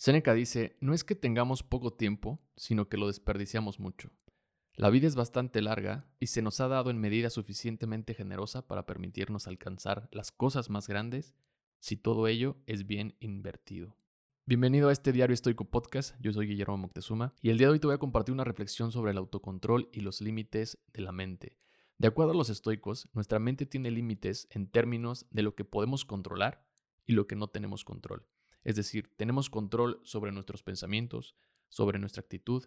Seneca dice, no es que tengamos poco tiempo, sino que lo desperdiciamos mucho. La vida es bastante larga y se nos ha dado en medida suficientemente generosa para permitirnos alcanzar las cosas más grandes si todo ello es bien invertido. Bienvenido a este Diario Estoico Podcast, yo soy Guillermo Moctezuma y el día de hoy te voy a compartir una reflexión sobre el autocontrol y los límites de la mente. De acuerdo a los estoicos, nuestra mente tiene límites en términos de lo que podemos controlar y lo que no tenemos control. Es decir, tenemos control sobre nuestros pensamientos, sobre nuestra actitud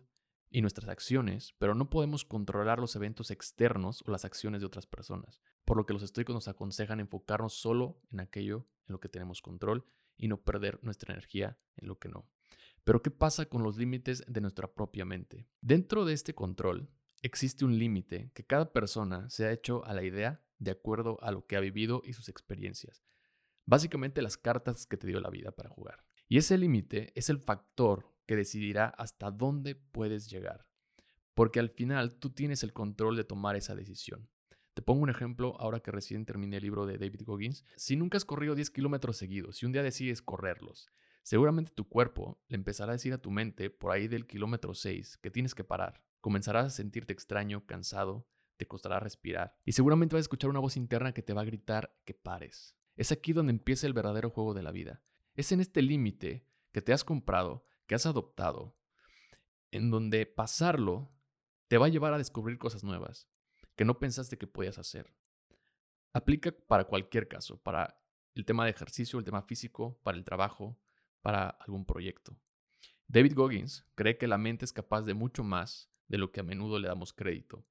y nuestras acciones, pero no podemos controlar los eventos externos o las acciones de otras personas, por lo que los estoicos nos aconsejan enfocarnos solo en aquello en lo que tenemos control y no perder nuestra energía en lo que no. Pero ¿qué pasa con los límites de nuestra propia mente? Dentro de este control existe un límite que cada persona se ha hecho a la idea de acuerdo a lo que ha vivido y sus experiencias. Básicamente las cartas que te dio la vida para jugar. Y ese límite es el factor que decidirá hasta dónde puedes llegar. Porque al final tú tienes el control de tomar esa decisión. Te pongo un ejemplo ahora que recién terminé el libro de David Goggins. Si nunca has corrido 10 kilómetros seguidos, si un día decides correrlos, seguramente tu cuerpo le empezará a decir a tu mente por ahí del kilómetro 6 que tienes que parar. Comenzarás a sentirte extraño, cansado, te costará respirar y seguramente vas a escuchar una voz interna que te va a gritar que pares. Es aquí donde empieza el verdadero juego de la vida. Es en este límite que te has comprado, que has adoptado, en donde pasarlo te va a llevar a descubrir cosas nuevas que no pensaste que podías hacer. Aplica para cualquier caso, para el tema de ejercicio, el tema físico, para el trabajo, para algún proyecto. David Goggins cree que la mente es capaz de mucho más de lo que a menudo le damos crédito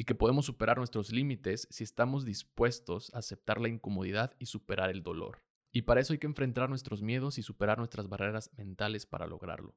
y que podemos superar nuestros límites si estamos dispuestos a aceptar la incomodidad y superar el dolor. Y para eso hay que enfrentar nuestros miedos y superar nuestras barreras mentales para lograrlo.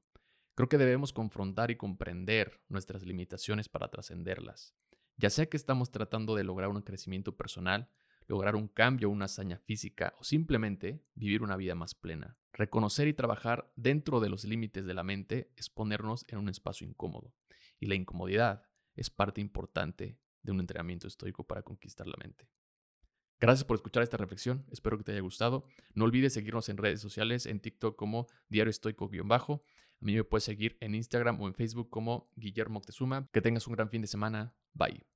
Creo que debemos confrontar y comprender nuestras limitaciones para trascenderlas, ya sea que estamos tratando de lograr un crecimiento personal, lograr un cambio, una hazaña física o simplemente vivir una vida más plena. Reconocer y trabajar dentro de los límites de la mente es ponernos en un espacio incómodo. Y la incomodidad es parte importante de un entrenamiento estoico para conquistar la mente. Gracias por escuchar esta reflexión, espero que te haya gustado. No olvides seguirnos en redes sociales, en TikTok como Diario Estoico-bajo. A mí me puedes seguir en Instagram o en Facebook como Guillermo Octezuma. Que tengas un gran fin de semana. Bye.